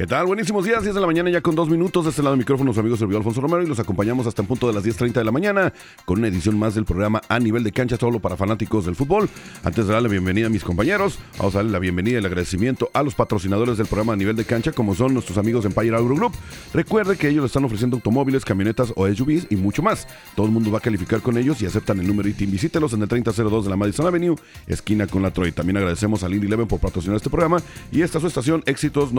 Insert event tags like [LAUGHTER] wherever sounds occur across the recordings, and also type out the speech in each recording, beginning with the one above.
¿Qué tal? Buenísimos días, 10 de la mañana ya con dos minutos. De este lado del micrófono, su amigo servidor Alfonso Romero y los acompañamos hasta el punto de las 10.30 de la mañana con una edición más del programa A Nivel de Cancha, solo para fanáticos del fútbol. Antes de darle la bienvenida a mis compañeros, vamos a darle la bienvenida y el agradecimiento a los patrocinadores del programa A Nivel de Cancha, como son nuestros amigos Empire Agro Group. Recuerde que ellos le están ofreciendo automóviles, camionetas o SUVs y mucho más. Todo el mundo va a calificar con ellos y aceptan el número ITIN. Visítelos en el 3002 de la Madison Avenue, esquina con la Troy. También agradecemos a Lindy Leven por patrocinar este programa y esta es su estación Éxitos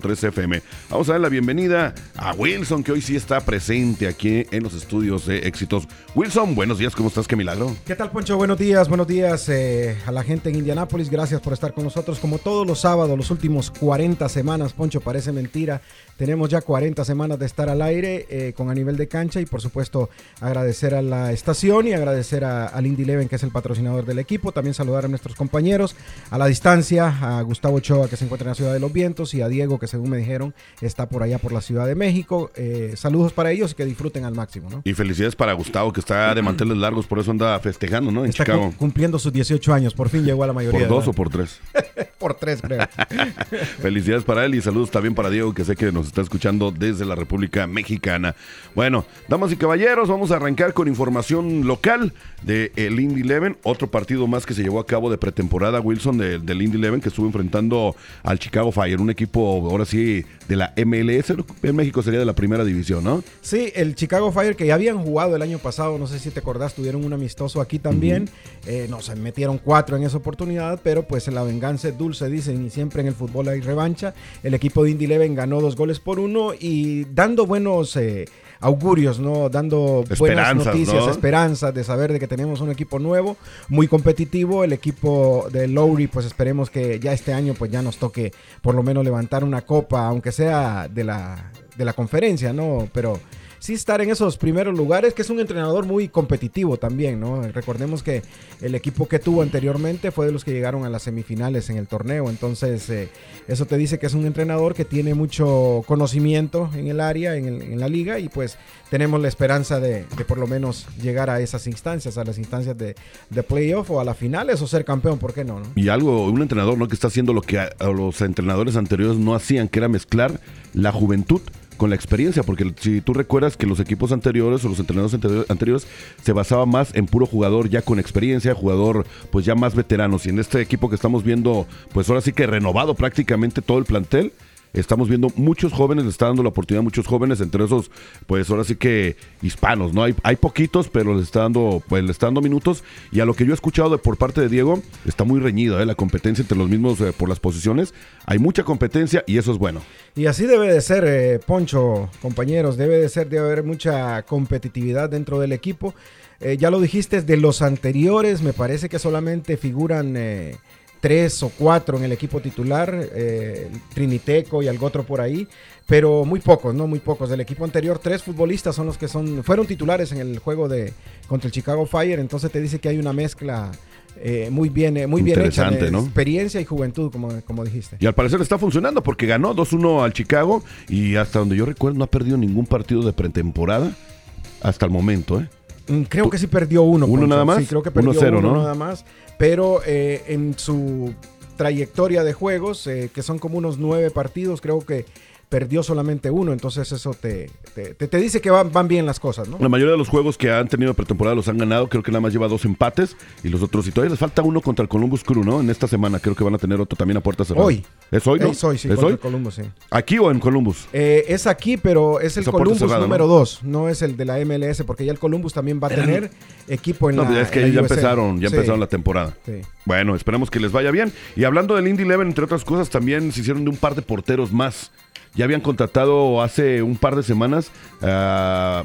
94.3 FM. Vamos a dar la bienvenida a Wilson, que hoy sí está presente aquí en los estudios de Éxitos. Wilson, buenos días, ¿cómo estás? Qué milagro. ¿Qué tal, Poncho? Buenos días, buenos días eh, a la gente en Indianápolis. Gracias por estar con nosotros. Como todos los sábados, los últimos 40 semanas, Poncho, parece mentira. Tenemos ya 40 semanas de estar al aire eh, con a nivel de cancha y, por supuesto, agradecer a la estación y agradecer a, al Indy Leven, que es el patrocinador del equipo. También saludar a nuestros compañeros a la distancia, a Gustavo Ochoa, que se encuentra en la Ciudad de los Vientos, y a Diego, que según me dijeron, está por allá por la Ciudad de México. Eh, saludos para ellos y que disfruten al máximo, ¿no? Y felicidades para Gustavo, que está de manteles largos, por eso anda festejando, ¿no? En Está Chicago. cu- cumpliendo sus 18 años, por fin llegó a la mayoría. ¿Por dos o por tres? [LAUGHS] por tres, creo. [LAUGHS] Felicidades para él y saludos también para Diego, que sé que nos está escuchando desde la República Mexicana. Bueno, damas y caballeros, vamos a arrancar con información local de el Indy Eleven, otro partido más que se llevó a cabo de pretemporada, Wilson, de- del Indy Eleven, que estuvo enfrentando al Chicago Fire, un equipo ahora sí de la MLS, en México sería de la primera división, ¿no? Sí, el Chicago Fire que ya habían jugado el año pasado, no sé si te acordás, tuvieron un amistoso aquí también. Eh, no se metieron cuatro en esa oportunidad, pero pues la venganza es dulce, dicen, y siempre en el fútbol hay revancha. El equipo de Indy Leven ganó dos goles por uno y dando buenos eh, augurios, ¿no? Dando buenas Esperanzas, noticias, ¿no? esperanzas de saber de que tenemos un equipo nuevo, muy competitivo. El equipo de Lowry, pues esperemos que ya este año pues ya nos toque por lo menos levantar una copa, aunque sea de la, de la conferencia, ¿no? Pero sí estar en esos primeros lugares, que es un entrenador muy competitivo también, ¿no? Recordemos que el equipo que tuvo anteriormente fue de los que llegaron a las semifinales en el torneo, entonces eh, eso te dice que es un entrenador que tiene mucho conocimiento en el área, en, el- en la liga, y pues tenemos la esperanza de, de por lo menos llegar a esas instancias, a las instancias de, de playoff o a las finales o ser campeón, ¿por qué no? no? Y algo, un entrenador, ¿no? Que está haciendo lo que los entrenadores anteriores no hacían, que era mezclar la juventud con la experiencia, porque si tú recuerdas que los equipos anteriores o los entrenadores anteri- anteriores se basaba más en puro jugador ya con experiencia, jugador pues ya más veteranos, y en este equipo que estamos viendo, pues ahora sí que renovado prácticamente todo el plantel, Estamos viendo muchos jóvenes, le está dando la oportunidad a muchos jóvenes, entre esos, pues ahora sí que hispanos, ¿no? Hay, hay poquitos, pero les está dando, pues le está dando minutos. Y a lo que yo he escuchado de, por parte de Diego, está muy reñido, ¿eh? La competencia entre los mismos eh, por las posiciones. Hay mucha competencia y eso es bueno. Y así debe de ser, eh, Poncho, compañeros, debe de ser, debe haber mucha competitividad dentro del equipo. Eh, ya lo dijiste, de los anteriores, me parece que solamente figuran tres o cuatro en el equipo titular, eh, Triniteco y algo otro por ahí, pero muy pocos, ¿no? Muy pocos. Del equipo anterior, tres futbolistas son los que son, fueron titulares en el juego de contra el Chicago Fire, entonces te dice que hay una mezcla eh, muy bien, eh, muy bien hecha de experiencia y juventud, como, como dijiste. Y al parecer está funcionando porque ganó 2-1 al Chicago y hasta donde yo recuerdo no ha perdido ningún partido de pretemporada hasta el momento, ¿eh? Mm, Creo que sí perdió uno. ¿Uno Poncho. nada más? Sí, creo que perdió 1-0, uno ¿no? nada más. Pero eh, en su trayectoria de juegos, eh, que son como unos nueve partidos, creo que perdió solamente uno. Entonces eso te, te, te- te dice que van, van bien las cosas, ¿no? La mayoría de los juegos que han tenido pretemporada los han ganado, creo que nada más lleva dos empates y los otros, y todavía les falta uno contra el Columbus Crew, ¿no? En esta semana creo que van a tener otro también a puerta cerrada. Hoy. ¿Es hoy, no? Es hoy, sí, ¿Es hoy? el Columbus, sí. ¿Aquí o en Columbus? Eh, es aquí, pero es el Columbus cerrada, número ¿no? 2, ¿no? es el de la MLS, porque ya el Columbus también va a tener equipo en No, la ya es que ya empezaron, ya Sí, empezaron la temporada. sí. Bueno, esperamos que les vaya bien. Y hablando del Indy Eleven, entre otras cosas, también se hicieron de un par de porteros más. Ya habían contratado hace un par de semanas ah,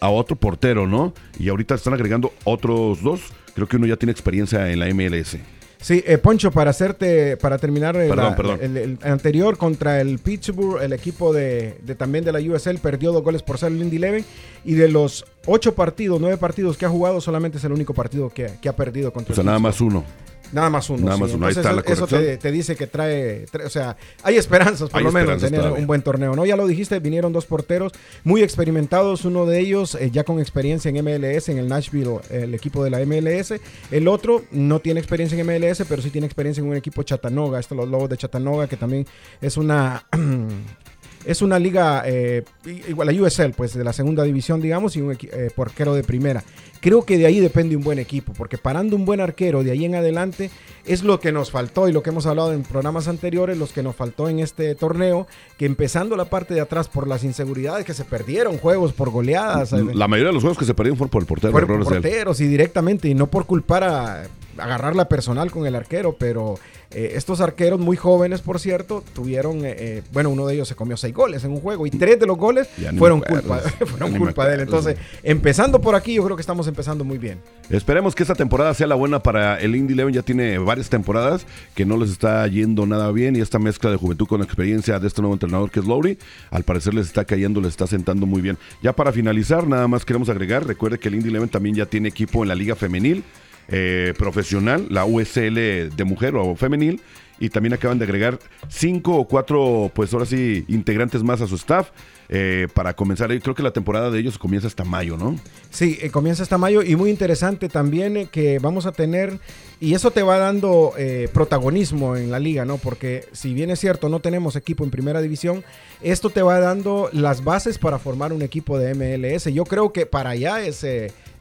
a otro portero, ¿no? Y ahorita están agregando otros dos. Creo que uno ya tiene experiencia en la MLS. Sí, eh, Poncho, para hacerte, para terminar eh, Perdón, la- perdón. El, el anterior contra el Pittsburgh, el equipo de, de también de la USL perdió dos goles por cero el Indy y de los ocho partidos, nueve partidos que ha jugado, solamente es el único partido que, que ha perdido contra O sea, el nada Pittsburgh. más uno. Nada más uno. Nada sí. más uno, ahí está la eso te, dice que trae, trae- o sea, hay esperanzas por Hay lo menos esperanzas tener todavía. un buen torneo, ¿no? Ya lo dijiste, vinieron dos porteros muy experimentados, uno de ellos eh, ya con experiencia en MLS, en el Nashville, el equipo de la MLS, el otro no tiene experiencia en MLS, pero sí tiene experiencia en un equipo Chattanooga, estos los Lobos de Chattanooga, que también es una... [CLEARS THROAT] Es una liga eh, igual la USL, pues de la segunda división, digamos, y un eh, porquero de primera. Creo que de ahí depende un buen equipo, porque parando un buen arquero de ahí en adelante es lo que nos faltó y lo que hemos hablado en programas anteriores, los que nos faltó en este torneo, que empezando la parte de atrás por las inseguridades que se perdieron juegos por goleadas, La mayoría de los juegos que se perdieron fueron por el portero. él. porteros y directamente, y no por culpar a agarrarla personal con el arquero, pero eh, estos arqueros muy jóvenes, por cierto, tuvieron, eh, eh, bueno, uno de ellos se comió seis goles en un juego y tres de los goles fueron culpa, [LAUGHS] fueron culpa de él. Entonces, empezando por aquí, yo creo que estamos empezando muy bien. Esperemos que esta temporada sea la buena para el Indy Eleven. Ya tiene varias temporadas que no les está yendo nada bien y esta mezcla de juventud con experiencia de este nuevo entrenador que es Lowry, al parecer les está cayendo, les está sentando muy bien. Ya para finalizar, nada más queremos agregar, recuerde que el Indy Eleven también ya tiene equipo en la liga femenil, eh, profesional, la USL de mujer o femenil. Y también acaban de agregar cinco o cuatro, pues ahora sí, integrantes más a su staff eh, para comenzar. Creo que la temporada de ellos comienza hasta mayo, ¿no? Sí, eh, comienza hasta mayo y muy interesante también que vamos a tener, y eso te va dando protagonismo en la liga, ¿no? Porque si bien es cierto, no tenemos equipo en primera división, esto te va dando las bases para formar un equipo de MLS. Yo creo que para allá es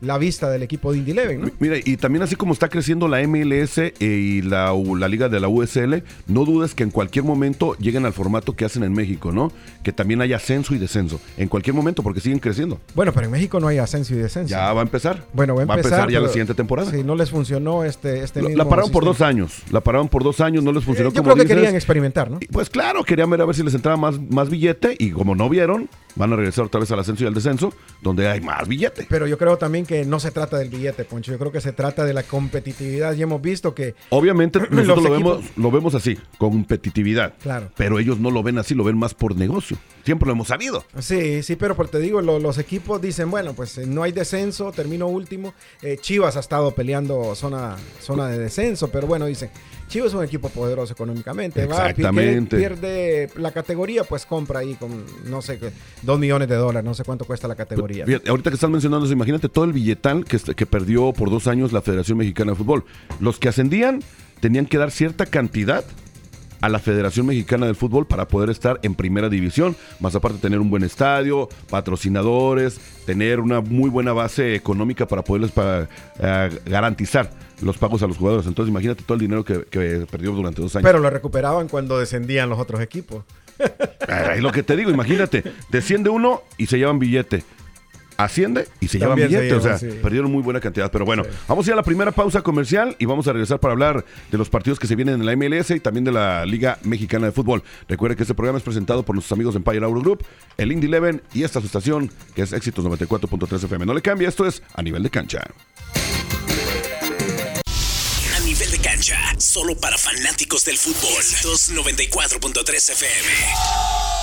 la vista del equipo de Indy Eleven, ¿no? Mira, y también así como está creciendo la MLS eh, y la, la liga de la USL, no dudes que en cualquier momento lleguen al formato que hacen en México, ¿no? Que también haya ascenso y descenso. En cualquier momento, porque siguen creciendo. Bueno, pero en México no hay ascenso y descenso. Ya va a empezar. Bueno, va a empezar, ya la siguiente temporada. Si no les funcionó este, este La- mismo la pararon por dos años. La pararon por dos años, no les funcionó Eh, yo como creo que dices. querían experimentar, ¿no? Pues claro, querían ver a ver si les entraba más, más billete y como no vieron, van a regresar otra vez al ascenso y al descenso, donde hay más billete. Pero yo creo también que no se trata del billete, Poncho. Yo creo que se trata de la competitividad. Ya hemos visto que Obviamente [CLEARS THROAT] nosotros lo equipos- vemos, lo vemos así, competitividad. Claro. Pero ellos no lo ven así, lo ven más por negocio. Siempre lo hemos sabido. Sí, sí, pero te digo, lo- los equipos dicen, bueno, pues eh, no hay descenso, termino último. Eh, Chivas ha estado peleando zona, zona de descenso, pero bueno, dicen, Chivas es un equipo poderoso económicamente. Va, Exactamente. pierde, pierde la categoría, pues compra ahí con, no sé, qué, dos millones de dólares, no sé cuánto cuesta la categoría. Fíjate, ahorita que están mencionando eso, imagínate todo el billetal que, que perdió por dos años la Federación Mexicana de Fútbol. Los que ascendían tenían que dar cierta cantidad a la Federación Mexicana del Fútbol para poder estar en primera división, más aparte tener un buen estadio, patrocinadores, tener una muy buena base económica para poderles pa- eh, garantizar los pagos a los jugadores. Entonces imagínate todo el dinero que, que perdió durante dos años. Pero lo recuperaban cuando descendían los otros equipos. Es lo que te digo, imagínate, desciende uno y se llevan billete. Asciende y se llevan También se billete, o sea, llevan, sí. perdieron muy buena cantidad. Pero bueno, vamos a ir a la primera pausa comercial y vamos a regresar para hablar de los partidos que se vienen en la MLS y también de la Liga Mexicana de Fútbol. Recuerde que este programa es presentado por nuestros amigos de Empire Auto Group, el Indy Eleven y esta su estación que es Éxitos 94.3 FM. No le cambie, esto es a nivel de cancha. A nivel de cancha, solo para fanáticos del fútbol. 294.3 FM.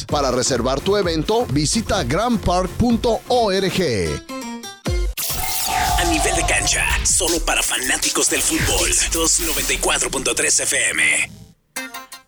Para reservar tu evento, visita grandpark.org. A nivel de cancha, solo para fanáticos del fútbol. 294.3 FM.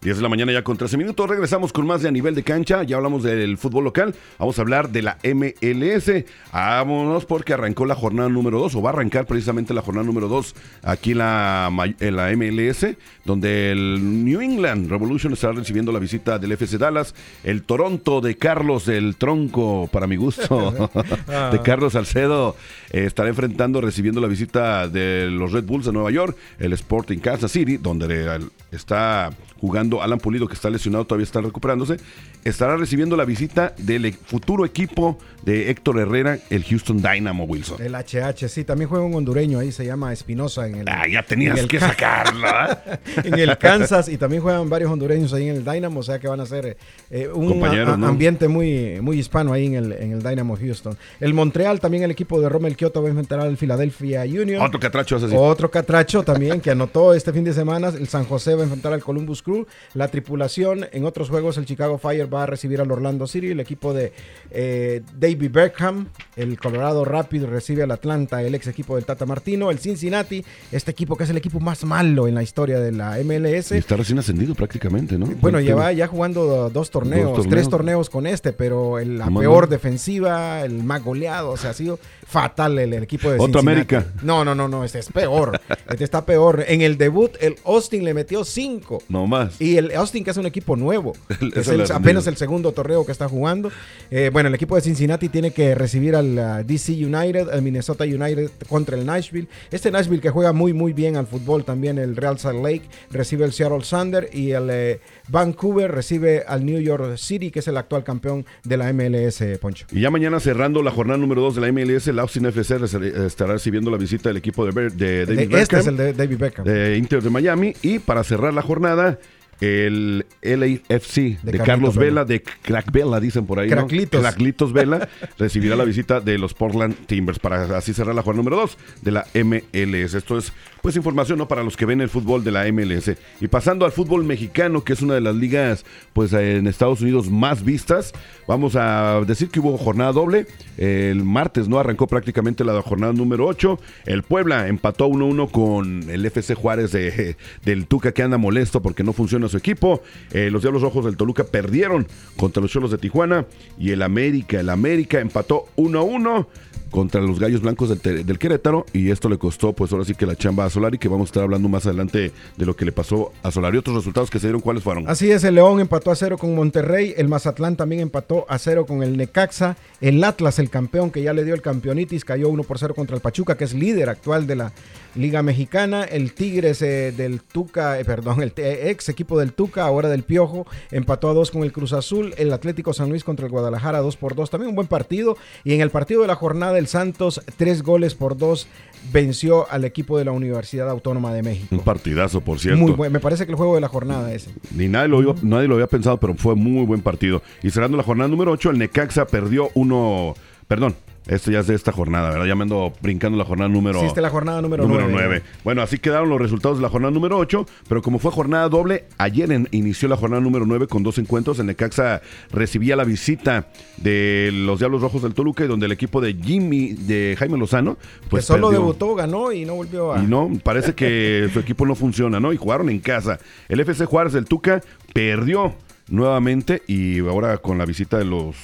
10 de la mañana ya con 13 minutos. Regresamos con más de a nivel de cancha. Ya hablamos del fútbol local. Vamos a hablar de la MLS. Vámonos porque arrancó la jornada número 2 o va a arrancar precisamente la jornada número 2 aquí en la, en la MLS, donde el New England Revolution estará recibiendo la visita del FC Dallas. El Toronto de Carlos el Tronco, para mi gusto, [LAUGHS] [LAUGHS] de Carlos Salcedo, eh, estará enfrentando, recibiendo la visita de los Red Bulls de Nueva York. El Sporting Kansas City, donde está jugando Alan Pulido, que está lesionado, todavía está recuperándose, estará recibiendo la visita del e-, futuro equipo de Héctor Herrera, el Houston Dynamo, Wilson. El HH, sí, también juega un hondureño ahí, se llama Espinosa en el. Ah, ya tenías el- que sacarlo. ¿eh? [LAUGHS] en el Kansas y también juegan varios hondureños ahí en el Dynamo, o sea que van a ser eh, un a- ¿no? ambiente muy, muy hispano ahí en el, en el Dynamo Houston. El Montreal, también el equipo de Rommel Kioto va a enfrentar al Philadelphia Union. Otro catracho así. Otro catracho también que anotó este fin de semana. El San José va a enfrentar al Columbus Crew. La tripulación en otros juegos, el Chicago Fire va a recibir al Orlando City. El equipo de eh, David Beckham, el Colorado Rapid recibe al Atlanta, el ex equipo del Tata Martino. El Cincinnati, este equipo que es el equipo más malo en la historia de la MLS. Y está recién ascendido prácticamente, ¿no? Bueno, Porque- lleva ya jugando dos torneos, Dos torneos. tres torneos con este, pero el- la peor defensiva, el más goleado, o sea, ha sido fatal el, el equipo de Otra Cincinnati. América. No, no, no, no, este es peor. Este está peor. En el debut, el Austin le metió cinco. No más. Y el Austin, que es un equipo nuevo, [LAUGHS] El- es el- apenas el segundo torneo que está jugando. Eh, bueno, el equipo de Cincinnati tiene que recibir al DC United, al Minnesota United contra el Nashville. Este Nashville que juega muy, muy bien al fútbol también, el Real Salt Lake recibe el Seattle Thunder y el eh, Vancouver recibe al New York City, que es el actual campeón de la MLS, Poncho. Y ya mañana cerrando la jornada número 2 de la MLS, el Austin FC estará recibiendo la visita del equipo de, Ber- de David De- este Beckham, es el de David Beckham. de Inter de Miami. Y para cerrar la jornada, el LAFC de, De Carlos Vela, de Crack Vela, dicen por ahí. ¿no? Craclitos. Craclitos Vela [LAUGHS] recibirá la visita de los Portland Timbers para así cerrar la jornada número 2 de la MLS. Esto es pues información ¿no? para los que ven el fútbol de la MLS. Y pasando al fútbol mexicano, que es una de las ligas pues en Estados Unidos más vistas, vamos a decir que hubo jornada doble. El martes no arrancó prácticamente la jornada número 8. El Puebla empató 1-1 con el FC Juárez de- del Tuca que anda molesto porque no funciona su equipo. Eh, los Diablos Rojos del Toluca perdieron contra los Cholos de Tijuana y el América, el América empató 1-1 contra los Gallos Blancos del, Querétaro y esto le costó pues ahora sí que la chamba a Solari que vamos a estar hablando más adelante de lo que le pasó a Solari. Otros resultados que se dieron, ¿cuáles fueron? Así es, el León empató a cero con Monterrey, el Mazatlán también empató a cero con el Necaxa, el Atlas, el campeón que ya le dio el campeonitis, cayó 1 por 0 contra el Pachuca, que es líder actual de la Liga Mexicana, el Tigres eh, del Tuca, eh, perdón, el ex equipo del Tuca, ahora del Piojo, empató a 2 con el Cruz Azul, el Atlético San Luis contra el Guadalajara 2 por 2, también un buen partido, y en el partido de la jornada el Santos 3 goles por 2 venció al equipo de la Universidad Autónoma de México. Un partidazo, por cierto. Muy bueno, me parece que el juego de la jornada ese. Ni nadie lo, iba- nadie lo había pensado, pero fue muy buen partido. Y cerrando la jornada número 8, el Necaxa perdió uno, perdón, Esto ya es de esta jornada, ¿verdad? Ya me ando brincando la jornada número, es la jornada número número 9. 9. Bueno, así quedaron los resultados de la jornada número 8, pero como fue jornada doble, ayer en- inició la jornada número 9 con dos encuentros. En Necaxa recibía la visita de los Diablos Rojos del Toluca y donde el equipo de Jimmy, de Jaime Lozano, pues que solo perdió. debutó, ganó y no volvió a... Y no, parece que [LAUGHS] su equipo no funciona, ¿no? Y jugaron en casa. El FC Juárez del Tuca perdió nuevamente y ahora con la visita de los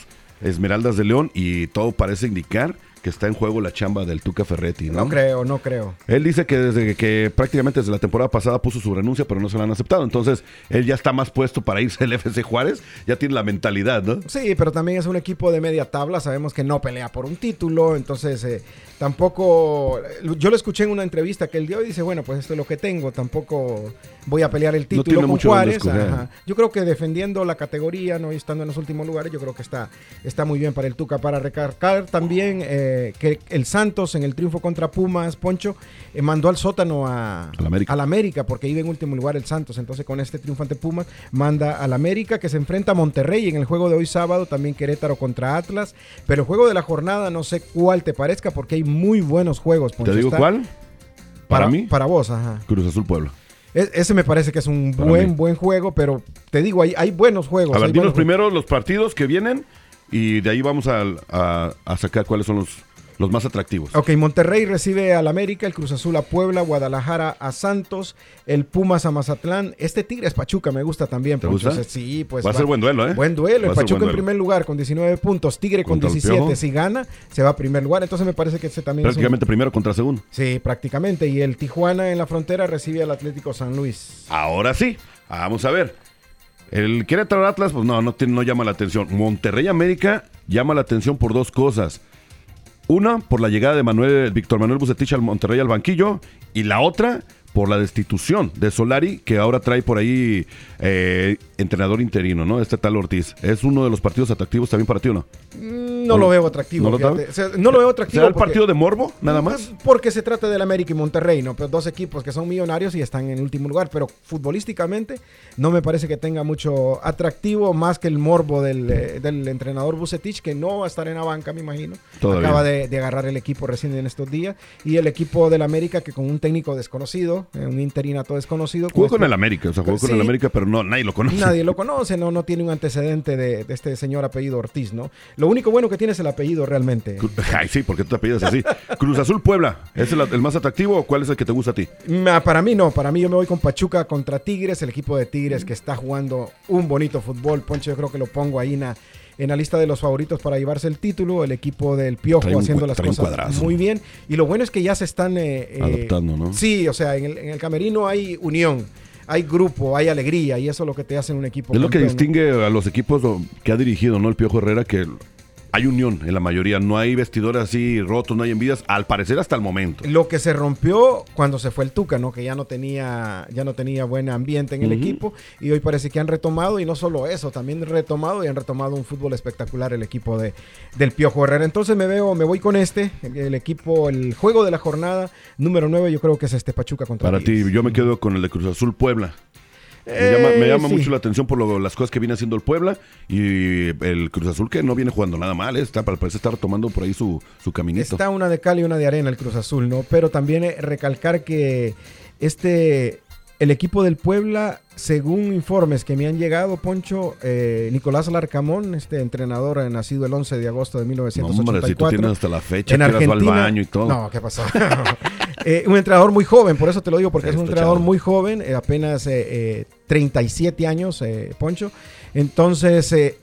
Esmeraldas de León y todo parece indicar que está en juego la chamba del Tuca Ferretti, ¿no? No creo, no creo. Él dice que desde que prácticamente desde la temporada pasada puso su renuncia, pero no se la han aceptado. Entonces, él ya está más puesto para irse al [LAUGHS] FC Juárez, ya tiene la mentalidad, ¿no? Sí, pero también es un equipo de media tabla, sabemos que no pelea por un título, entonces eh, tampoco, yo lo escuché en una entrevista que él dio y dice, bueno, pues esto es lo que tengo, tampoco voy a pelear el título con Juárez. ajá. Yo creo que defendiendo la categoría, no y estando en los últimos lugares, yo creo que está, está muy bien para el Tuca, para recargar también eh, que el Santos en el triunfo contra Pumas, Poncho, eh, mandó al sótano a, Al América. al América, porque iba en último lugar el Santos. Entonces, con este triunfo ante Pumas, manda al América, que se enfrenta a Monterrey en el juego de hoy sábado, también Querétaro contra Atlas. Pero el juego de la jornada, no sé cuál te parezca, porque hay muy buenos juegos. Poncho. ¿Te digo Está- cuál? Para, mí, Para vos, ajá. Cruz Azul Pueblo. Es- ese me parece que es un Para buen, mí. buen juego, pero te digo, hay, hay buenos juegos. A ver, dinos primero los partidos que vienen y de ahí vamos a, a- a sacar cuáles son los, los más atractivos. Ok, Monterrey recibe al América, el Cruz Azul a Puebla, Guadalajara a Santos, el Pumas a Mazatlán. Este Tigres Pachuca me gusta también. ¿Te gusta? Sí, pues. Va a ser buen duelo, ¿eh? Buen duelo. Va El Pachuca en primer lugar con 19 puntos, Tigre con Contra el 17. Piojo. Si gana, se va a primer lugar. Entonces me parece que este también es un- Prácticamente primero contra segundo. Sí, prácticamente. Y el Tijuana en la frontera recibe al Atlético San Luis. Ahora sí, vamos a ver. El Querétaro Atlas, pues no, no, no llama la atención. Monterrey América llama la atención por dos cosas. Una, por la llegada de Manuel, Víctor Manuel Bucetich al Monterrey al banquillo. Y la otra, por la destitución de Solari, que ahora trae por ahí eh, entrenador interino, ¿no? Este tal Ortiz. ¿Es uno de los partidos atractivos también para ti o no? Mm, No, ¿No- lo veo atractivo. no lo fíjate. sabe? O sea, no lo veo atractivo. ¿Será el porque- partido de Morbo, nada más? Porque se trata del América y Monterrey, ¿no? Pero dos equipos que son millonarios y están en último lugar. Pero futbolísticamente no me parece que tenga mucho atractivo más que el morbo del, eh, del entrenador Bucetich, que no va a estar en la banca, me imagino. Todavía. Acaba de, de agarrar el equipo recién en estos días. Y el equipo del América, que con un técnico desconocido, eh, un interinato desconocido. Jugó con este- el América, o sea, jugó con Sí. el América, pero no, nadie lo conoce. Nadie lo conoce, no, no tiene un antecedente de, de este señor apellido Ortiz, ¿no? Lo único bueno que tiene es el apellido realmente. [LAUGHS] Ay, sí, porque tú te apellidas así. Cruz Azul Puebla, ¿es el, el más atractivo o cuál es el que te gusta a ti? Para mí no, para mí yo me voy con Pachuca contra Tigres, el equipo de Tigres que está jugando un bonito fútbol. Poncho, yo creo que lo pongo ahí en la, en la lista de los favoritos para llevarse el título. El equipo del Piojo Trae haciendo las cosas cuadrazo. muy bien. Y lo bueno es que ya se están eh, eh, Adaptando, ¿no? Sí, o sea, en el, en el camerino hay unión, hay grupo, hay alegría y eso es lo que te hace un equipo. Es lo que distingue a los equipos que ha dirigido, ¿no? El Piojo Herrera, que hay unión en la mayoría. No hay vestidores así rotos, no hay envidias. Al parecer hasta el momento. Lo que se rompió cuando se fue el Tuca, ¿no? Que ya no tenía, ya no tenía buen ambiente en el equipo. Y hoy parece que han retomado, y no solo eso, también retomado y han retomado un fútbol espectacular el equipo de, del Piojo Herrera. Entonces me veo, me voy con este, el, el equipo, el juego de la jornada número 9, yo creo que es este Pachuca contra Para ti, yo me quedo con el de Cruz Azul Puebla. Me Eh, llama, me llama sí. mucho la atención por lo- las cosas que viene haciendo el Puebla y el Cruz Azul que no viene jugando nada mal, ¿eh? está, parece estar tomando por ahí su, su caminito. Está una de cal y una de arena el Cruz Azul, ¿no? Pero también eh, recalcar que este, el equipo del Puebla, según informes que me han llegado, Poncho, eh, Nicolás Larcamón, este entrenador eh, nacido el 11 de agosto de No, hombre, si tú 1984. tienes hasta la fecha, en al baño y todo. No, ¿qué pasó? [LAUGHS] [LAUGHS] Eh, un entrenador muy joven, por eso te lo digo, porque es un entrenador chavo. muy joven, eh, apenas eh, eh, 37 años, Poncho. Entonces,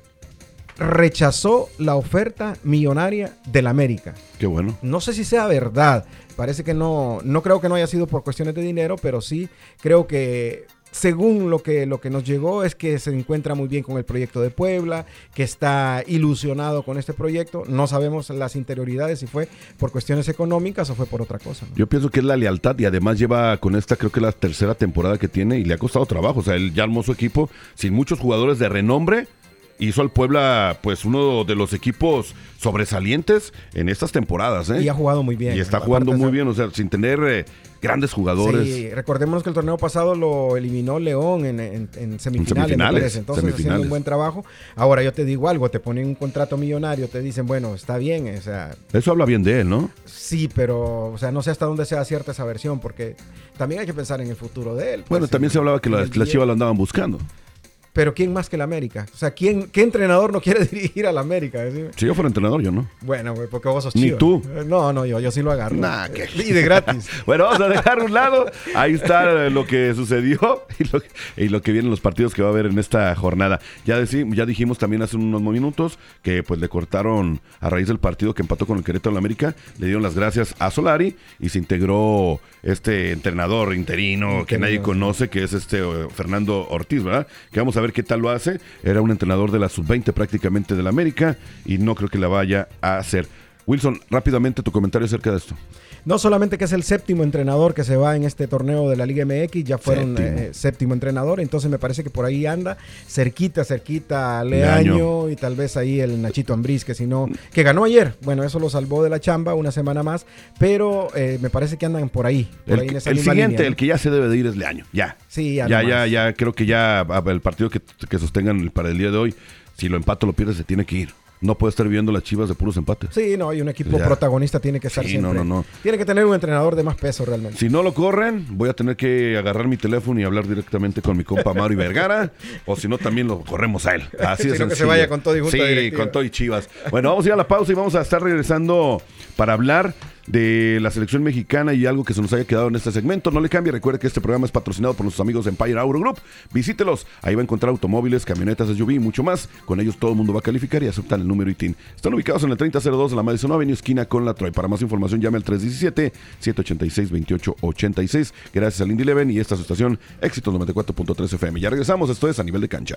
rechazó la oferta millonaria del América. Qué bueno. No sé si sea verdad. Parece que no, no creo que no haya sido por cuestiones de dinero, pero sí creo que según lo que, lo que nos llegó es que se encuentra muy bien con el proyecto de Puebla, que está ilusionado con este proyecto. No sabemos las interioridades si fue por cuestiones económicas o fue por otra cosa. Yo pienso que es la lealtad y además lleva con esta, creo que la tercera temporada que tiene y le ha costado trabajo. O sea, él ya armó su equipo sin muchos jugadores de renombre, hizo al Puebla pues uno de los equipos sobresalientes en estas temporadas. ¿eh? Y ha jugado muy bien. Y está jugando muy bien, o sea, sin tener eh, grandes jugadores. Sí, recordemos que el torneo pasado lo eliminó León en, en, en semifinales, semifinales, me parece. entonces semifinales. haciendo un buen trabajo. Ahora yo te digo algo, te ponen un contrato millonario, te dicen, bueno, está bien, o sea, Eso habla bien de él, ¿no? sí, pero, o sea, no sé hasta dónde sea cierta esa versión, porque también hay que pensar en el futuro de él. Bueno, pues, también en- se hablaba que en las, las. Chivas lo andaban buscando. Pero ¿quién más que el América? O sea, ¿quién, ¿qué entrenador no quiere [LAUGHS] dirigir al América? Decime. Si yo fuera entrenador, yo no. Bueno, güey, porque vos sos Ni Chivas. tú. Eh, No, no, yo, yo sí lo agarro. Nah, que- Y de gratis. [LAUGHS] Bueno, vamos a dejar a un lado. Ahí está lo que sucedió y lo, y lo que vienen los partidos que va a haber en esta jornada. Ya, deci- ya dijimos también hace unos minutos que pues le cortaron a raíz del partido que empató con el Querétaro en la América, le dieron las gracias a Solari y se integró este entrenador interino que nadie sí. conoce, que es este eh, Fernando Ortiz, ¿verdad? Que vamos a ver qué tal lo hace. Era un entrenador de la sub-20 prácticamente de la América y no creo que la vaya a hacer. Wilson, rápidamente tu comentario acerca de esto. No solamente que es el séptimo entrenador que se va en este torneo de la Liga MX, ya fueron Séptimo. séptimo, séptimo entrenador, entonces me parece que por ahí anda, cerquita, cerquita Leaño. Y tal vez ahí el Nachito Ambriz, que si no, que ganó ayer, bueno, eso lo salvó de la chamba una semana más, pero eh, me parece que andan por ahí, por El, ahí en esa el misma siguiente, línea, ¿no? el que ya se debe de ir es Leaño. Ya. Sí, ya ya, ya, ya, creo que ya el partido que, que sostengan para el día de hoy, si lo empato o lo pierdes, se tiene que ir. No puede estar viviendo las chivas de puros empates. Sí, no, y un equipo Ya. protagonista tiene que estar Sí, siempre. no, no, no. Tiene que tener un entrenador de más peso realmente. Si no lo corren, voy a tener que agarrar mi teléfono y hablar directamente con mi compa Mario Vergara, o si no, también lo corremos a él. [LAUGHS] Así de Sino que se vaya con todo y Sí, directiva. con todo y chivas. Bueno, vamos a ir a la pausa y vamos a estar regresando para hablar de la selección mexicana y algo que se nos haya quedado en este segmento. No le cambie, recuerde que este programa es patrocinado por nuestros amigos de Empire Auto Group. Visítelos, ahí va a encontrar automóviles, camionetas, SUV y mucho más. Con ellos todo el mundo va a calificar y aceptan el número ITIN. Están ubicados en el 3002 de la Madison Avenue, esquina con la Troy. Para más información llame al 317-786-2886. Gracias al Indy Eleven y esta es su estación Éxitos 94.3 FM. Ya regresamos, esto es a nivel de cancha.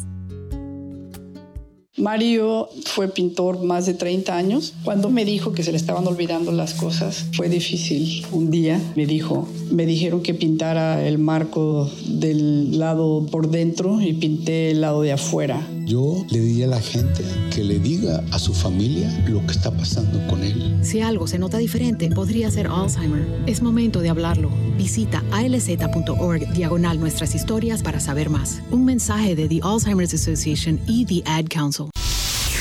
Mario fue pintor más de 30 años. Cuando me dijo que se le estaban olvidando las cosas, fue difícil. Un día me dijo, me dijeron que pintara el marco del lado por dentro y pinté el lado de afuera. Yo le diría a la gente que le diga a su familia lo que está pasando con él. Si algo se nota diferente, podría ser Alzheimer. Es momento de hablarlo. Visita alz.org diagonal nuestras historias para saber más. Un mensaje de The Alzheimer's Association y The Ad Council.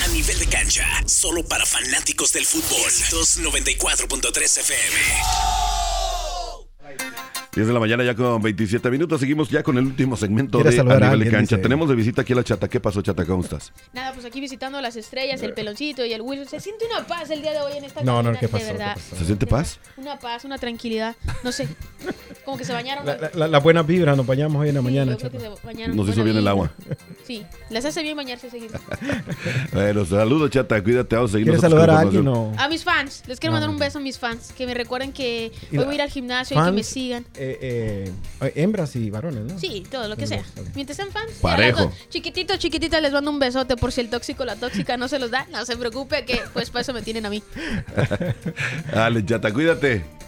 A nivel de cancha, solo para fanáticos del fútbol. 294.3 FM. 10 de la mañana ya con 27 minutos. Seguimos ya con el último segmento ¿Quieres de A Nivel de? Cancha. Dice- Tenemos de visita aquí a la chata. ¿Qué pasó, chata? ¿Cómo estás? Nada, pues aquí visitando las estrellas, el peloncito y el Wilson. Se siente una paz el día de hoy en esta No, no, ¿qué pasó? De verdad. ¿Qué pasó? ¿Se siente paz? Una paz, una tranquilidad. No sé. Como que se bañaron. La, la- la- buena vibra, nos bañamos hoy en la Sí, mañana. chata. Nos hizo bien el agua. Sí, les hace bien bañarse seguido. [LAUGHS] Bueno, saludos, chata. Cuídate. Vamos a seguir ¿Quieres saludar a alguien o...? A mis fans, les quiero mandar un beso a mis fans. Que me recuerden que hoy voy a ir al gimnasio y que me sigan. eh, eh, eh, hembras y varones, ¿no? Sí, todo lo que sea. Mientras sean fans. Parejo. Chiquitito, chiquitita, les mando un besote por si el tóxico o la tóxica no se los da. No se preocupe que pues para eso me tienen a mí. [LAUGHS] Dale, chata, cuídate.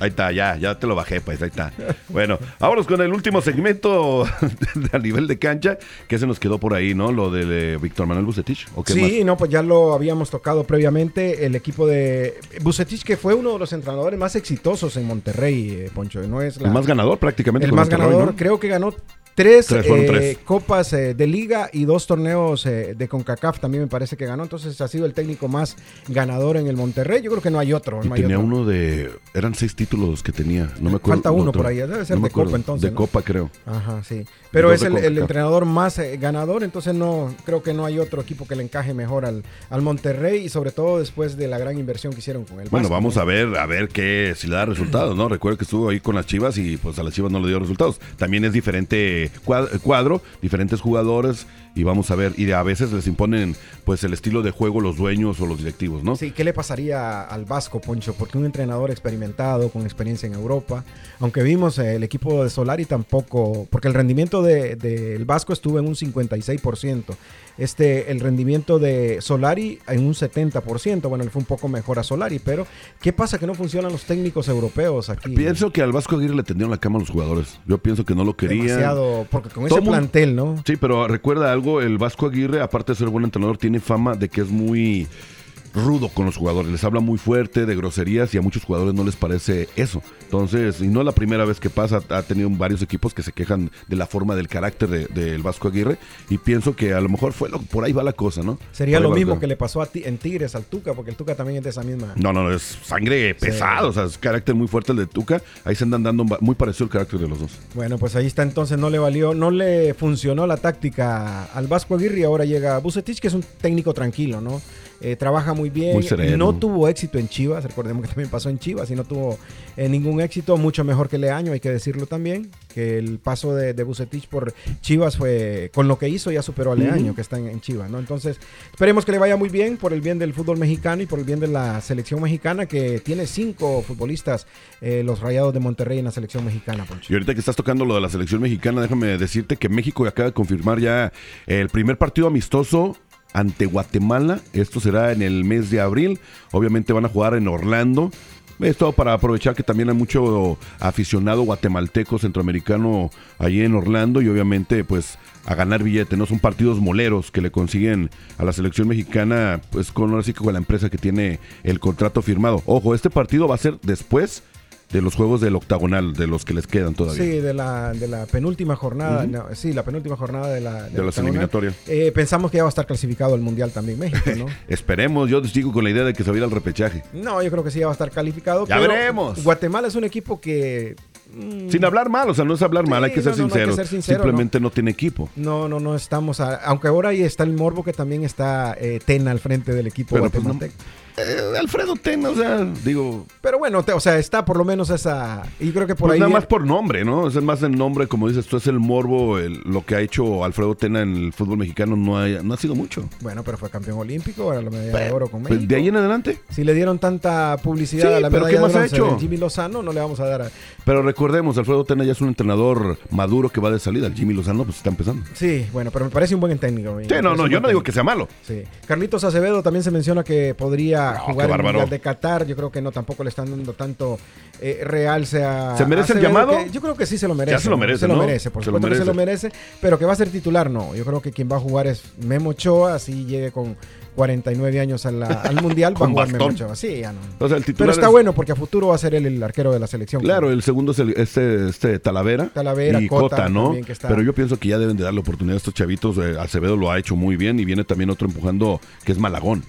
Ahí está, ya, ya te lo bajé, pues, ahí está. Bueno, vámonos con el último segmento [LAUGHS] a nivel de cancha, que se nos quedó por ahí, ¿no? Lo de Víctor Manuel Bucetich, ¿o qué Sí, más? no, pues ya lo habíamos tocado previamente. El equipo de Bucetich, que fue uno de los entrenadores más exitosos en Monterrey, eh, Poncho. No es la- El más ganador prácticamente. el más ganador. ¿no? Creo que ganó tres, eh, tres. copas eh, de liga y dos torneos eh, de CONCACAF también me parece que ganó. Entonces ha sido el técnico más ganador en el Monterrey. Yo creo que no hay otro. No hay tenía otro. uno de... Eran seis títulos que tenía, no me acuerdo. Falta uno otro. por ahí, debe ser No de Copa, entonces, De ¿no? Copa, creo. Ajá, sí. Pero es el, el entrenador más eh, ganador, entonces no creo que no hay otro equipo que le encaje mejor al, al Monterrey y sobre todo después de la gran inversión que hicieron con él. Bueno, vamos a ver, a ver qué, si le da resultados, ¿no? Recuerdo que estuvo ahí con las Chivas y pues a las Chivas no le dio resultados. También es diferente cuad- cuadro, diferentes jugadores y vamos a ver. Y a veces les imponen pues el estilo de juego los dueños o los directivos, ¿no? Sí, ¿qué le pasaría al Vasco, Poncho? Porque un entrenador experimentado, con experiencia en Europa, aunque vimos eh, el equipo de Solari tampoco, porque el rendimiento del de, del Vasco estuvo en un 56%. Este, el rendimiento de Solari en un 70%. Bueno, él fue un poco mejor a Solari, pero ¿qué pasa que no funcionan los técnicos europeos aquí? Pienso que al Vasco Aguirre le tendieron la cama a los jugadores. Yo pienso que no lo querían. Demasiado, porque con ese plantel, ¿no? Sí, pero recuerda algo, el Vasco Aguirre, aparte de ser buen entrenador, tiene fama de que es muy rudo con los jugadores, les habla muy fuerte de groserías y a muchos jugadores no les parece eso. Entonces, y no es la primera vez que pasa, ha tenido varios equipos que se quejan de la forma del carácter de- del Vasco Aguirre y pienso que a lo mejor fue lo, por ahí va la cosa, ¿no? Sería lo mismo que le pasó a ti en Tigres al Tuca, porque el Tuca también es de esa misma. No, no, no, es sangre pesada, o sea, es carácter muy fuerte el de Tuca. Ahí se andan dando muy parecido el carácter de los dos. Bueno, pues ahí está entonces, no le valió, no le funcionó la táctica al Vasco Aguirre y ahora llega Bucetich, que es un técnico tranquilo, ¿no? Eh, trabaja muy bien, Muy no tuvo éxito en Chivas, recordemos que [LAUGHS] también pasó en Chivas y no tuvo eh, ningún éxito, mucho mejor que Leaño, hay que decirlo también, que el paso de, de Bucetich por Chivas fue, con lo que hizo ya superó a Leaño, que está en, en Chivas, ¿no? Entonces, esperemos que le vaya muy bien por el bien del fútbol mexicano y por el bien de la selección mexicana, que tiene cinco futbolistas, eh, los Rayados de Monterrey en la selección mexicana, Poncho. Y ahorita que estás tocando lo de la selección mexicana, déjame decirte que México acaba de confirmar ya el primer partido amistoso ante Guatemala. Esto será en el mes de abril. Obviamente van a jugar en Orlando. Esto para aprovechar que también hay mucho aficionado guatemalteco, centroamericano allí en Orlando y obviamente pues a ganar billete, ¿no? Son partidos moleros que le consiguen a la selección mexicana pues con ahora sí que con la empresa que tiene el contrato firmado. Ojo, este partido va a ser después de los juegos del octagonal, de los que les quedan todavía. Sí, de la, de la penúltima jornada, no, sí, la penúltima jornada de la De las eliminatorias. Eh, pensamos que ya va a estar clasificado al Mundial también México, ¿no? [LAUGHS] Esperemos, yo sigo con la idea de que se va a ir al repechaje. no, yo creo que sí ya va a estar calificado. Ya pero veremos. Guatemala es un equipo que... mm, Sin hablar mal, o sea, no es hablar mal, hay que ser no, no, no, hay que sinceros. ser sincero, Simplemente ¿no? tiene equipo. No, no, no estamos... a- aunque ahora ahí está el morbo que también está eh, Tena al frente del equipo Pero, pues. Eh, Alfredo Tena, o sea, digo. Pero bueno, te- o sea, está por lo menos esa. Y creo que por Pues ahí. nada más por nombre, ¿no? Es más el nombre, como dices tú, es el morbo, el- lo que ha hecho Alfredo Tena en el fútbol mexicano no ha, no ha sido mucho. Bueno, pero fue campeón olímpico, ahora la medalla de oro con Pues, México. de ahí en adelante. Si le dieron tanta publicidad Sí, a la pero medalla ¿qué más de ha hecho? Jimmy Lozano, no le vamos a dar a... Pero recordemos, Alfredo Tena ya es un entrenador maduro que va de salida. El Jimmy Lozano pues está empezando. Sí, bueno, pero me parece un buen técnico. Sí, no, no, yo no digo técnico. que sea malo. Sí. Carlitos Acevedo también se menciona que podría No, jugar el. Mundial de Qatar. Yo creo que no, tampoco le están dando tanto eh, realce a. ¿Se merece el llamado? que yo creo que sí se lo merece. Ya se lo merece, Se lo merece, por Se lo supuesto que se lo merece. merece. Pero que va a ser titular, no. Yo creo que quien va a jugar es Memo Ochoa, así llegue con 49 años a la- [LAUGHS] al Mundial, va a jugar Memo. Ochoa. Sí, ya no. O sea, el Pero está es- bueno porque a futuro va a ser él el arquero de la selección. Claro, el segundo es el- este, este Talavera, Talavera, y Cota Cota, ¿no? que está- Pero yo pienso que ya deben de darle oportunidad a estos chavitos. eh, Acevedo lo ha hecho muy bien y viene también otro empujando que es Malagón.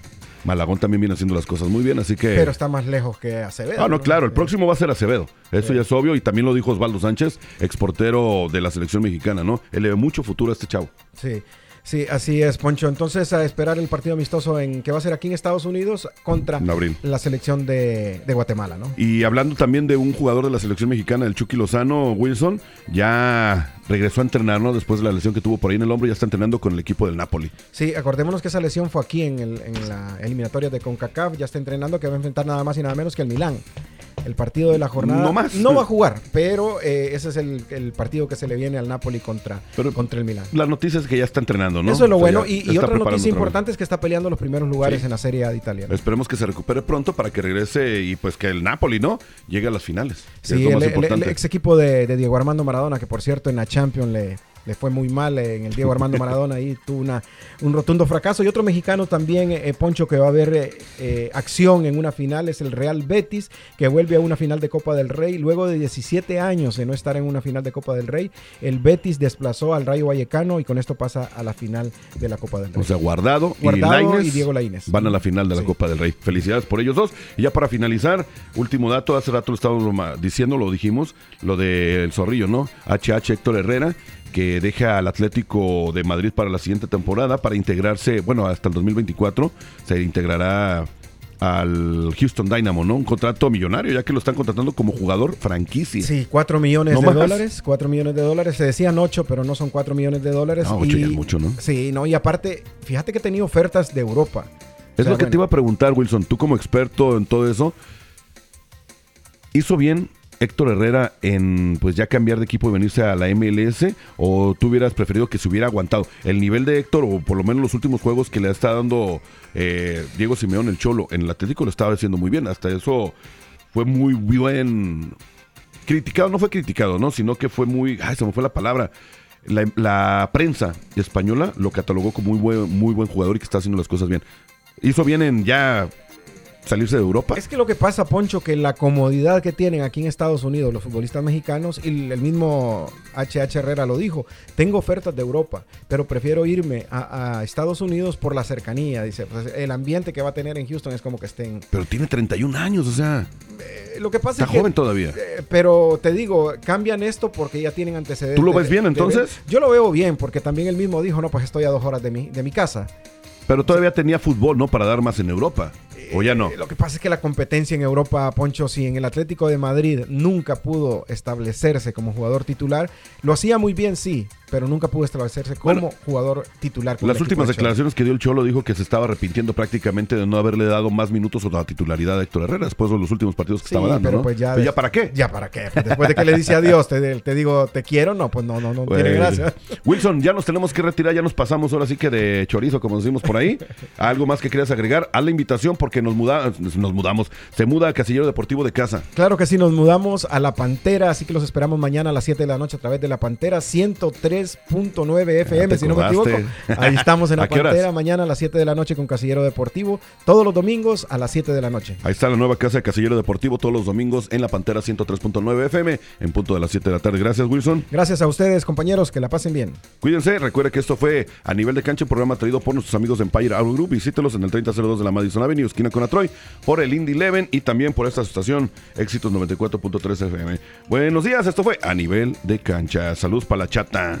Malagón también viene haciendo las cosas muy bien, así que... Pero está más lejos que Acevedo. Ah, no, claro, el próximo va a ser Acevedo. Eso Sí. ya es obvio y también lo dijo Osvaldo Sánchez, exportero de la selección mexicana, ¿no? Él le ve mucho futuro a este chavo. Sí, sí, así es, Poncho. Entonces, a esperar el partido amistoso en que va a ser aquí en Estados Unidos contra la selección de, de Guatemala, ¿no? Y hablando también de un jugador de la selección mexicana, el Chucky Lozano, Wilson, ya regresó a entrenar, ¿no? Después de la lesión que tuvo por ahí en el hombro, ya está entrenando con el equipo del Napoli. Sí, acordémonos que esa lesión fue aquí en, el- en la eliminatoria de CONCACAF. Ya está entrenando que va a enfrentar nada más y nada menos que el Milán. El partido de la jornada. No más. No va a jugar, pero eh, ese es el, el partido que se le viene al Napoli contra, contra el Milán. La noticia es que ya está entrenando, ¿no? Eso es lo O sea, bueno. Y, otra noticia importante es que está peleando los primeros lugares Sí. en la Serie A de Italia. ¿no? Esperemos que se recupere pronto para que regrese y pues que el Napoli, ¿no? Llegue a las finales. Sí, el, ex equipo de, de Diego Armando Maradona, que por cierto en la Champions le, le fue muy mal eh, en el Diego Armando Maradona, ahí tuvo una, un rotundo fracaso. Y otro mexicano también, eh, Poncho, que va a haber eh, eh, acción en una final, es el Real Betis, que vuelve a una final de Copa del Rey. Luego de 17 años de no estar en una final de Copa del Rey, el Betis desplazó al Rayo Vallecano y con esto pasa a la final de la Copa del Rey. O sea, Guardado, Guardado y, Lainez y Diego Lainez. van a la final de la Copa del Rey. Felicidades por ellos dos. Y ya para finalizar, último dato, hace rato lo estábamos diciendo, lo dijimos, lo del zorrillo, ¿no? HH Héctor Herrera, que deja al Atlético de Madrid para la siguiente temporada, para integrarse, bueno, hasta el 2024, se integrará al Houston Dynamo, ¿no? Un contrato millonario, ya que lo están contratando como jugador franquicia. Sí, 4 millones No de más. dólares. 4 millones de dólares. Se decían 8, pero no son 4 millones de dólares. Ah, ocho y, ya es mucho, ¿no? Sí, no, y aparte, fíjate que he tenido ofertas de Europa. Es O sea, lo que bueno, te iba a preguntar, Wilson. Tú como experto en todo eso, ¿hizo bien Héctor Herrera en pues ya cambiar de equipo y venirse a la MLS? ¿O tú hubieras preferido que se hubiera aguantado? El nivel de Héctor, o por lo menos los últimos juegos que le está dando eh, Diego Simeón, el Cholo, en el Atlético lo estaba haciendo muy bien. Hasta eso fue muy bien criticado, no fue criticado, ¿no? Sino que fue muy, ay, se me fue la palabra. La, la prensa española lo catalogó como muy buen, muy buen jugador y que está haciendo las cosas bien. Hizo bien en ya salirse de Europa. Es que lo que pasa, Poncho, que la comodidad que tienen aquí en Estados Unidos los futbolistas mexicanos, y el mismo HH Herrera lo dijo, tengo ofertas de Europa, pero prefiero irme a, a Estados Unidos por la cercanía. Dice, pues, el ambiente que va a tener en Houston es como que estén... Pero tiene 31 años, o sea, Eh, Lo que pasa está es que... joven todavía. Eh, Pero te digo, cambian esto porque ya tienen antecedentes. ¿Tú lo ves bien, de- entonces? yo lo veo bien porque también él mismo dijo, no, pues estoy a dos horas de mi, de mi casa. Pero todavía tenía fútbol, ¿no? Para dar más en Europa. ¿O ya no? Eh, Lo que pasa es que la competencia en Europa, Poncho, si en el Atlético de Madrid nunca pudo establecerse como jugador titular, lo hacía muy bien, sí, pero nunca pudo establecerse como Bueno, jugador titular. con Las últimas de declaraciones que dio el Cholo dijo que se estaba arrepintiendo prácticamente de no haberle dado más minutos o la titularidad a Héctor Herrera después de los últimos partidos que Sí, estaba dando, pero ¿no? pues ya, Pero para qué? Ya para qué. Después de que le dice adiós, te, te digo, te quiero, no, pues no, no, no tiene gracia. [LAUGHS] Wilson, ya nos tenemos que retirar, ya nos pasamos ahora sí que de chorizo, como decimos por ahí. [LAUGHS] ¿Algo más que quieras agregar? Haz la invitación porque nos, muda, nos mudamos. Se muda a Casillero Deportivo de Casa. Claro que sí, nos mudamos a La Pantera, así que los esperamos mañana a las 7 de la noche a través de La Pantera 103.9 FM, si no me equivoco. Ahí estamos en [LAUGHS] La. Pantera, mañana a las 7 de la noche con Casillero Deportivo, todos los domingos a las 7 de la noche. Ahí está la nueva casa de Casillero Deportivo todos los domingos en La Pantera 103.9 FM en punto de las 7 de la tarde. Gracias, Wilson. Gracias a ustedes, compañeros, que la pasen bien. Cuídense, recuerde que esto fue a nivel de cancha, un programa traído por nuestros amigos de Empire Auto Group. Visítelos en el 3002 de la Madison Avenue, esquina con Atroy, por el Indy Eleven y también por esta estación Éxitos 94.3 FM. Buenos días, esto fue a nivel de cancha. Saludos para la chata.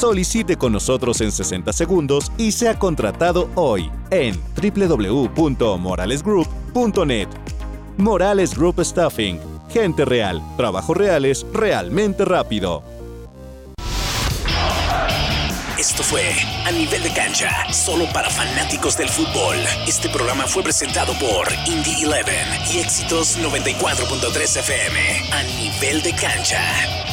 Solicite con nosotros en 60 segundos y sea contratado hoy en www.moralesgroup.net. Morales Group Staffing. Gente real, trabajos reales, realmente rápido. Esto fue A Nivel de Cancha, solo para fanáticos del fútbol. Este programa fue presentado por Indie 11 y Éxitos 94.3 FM. A Nivel de Cancha.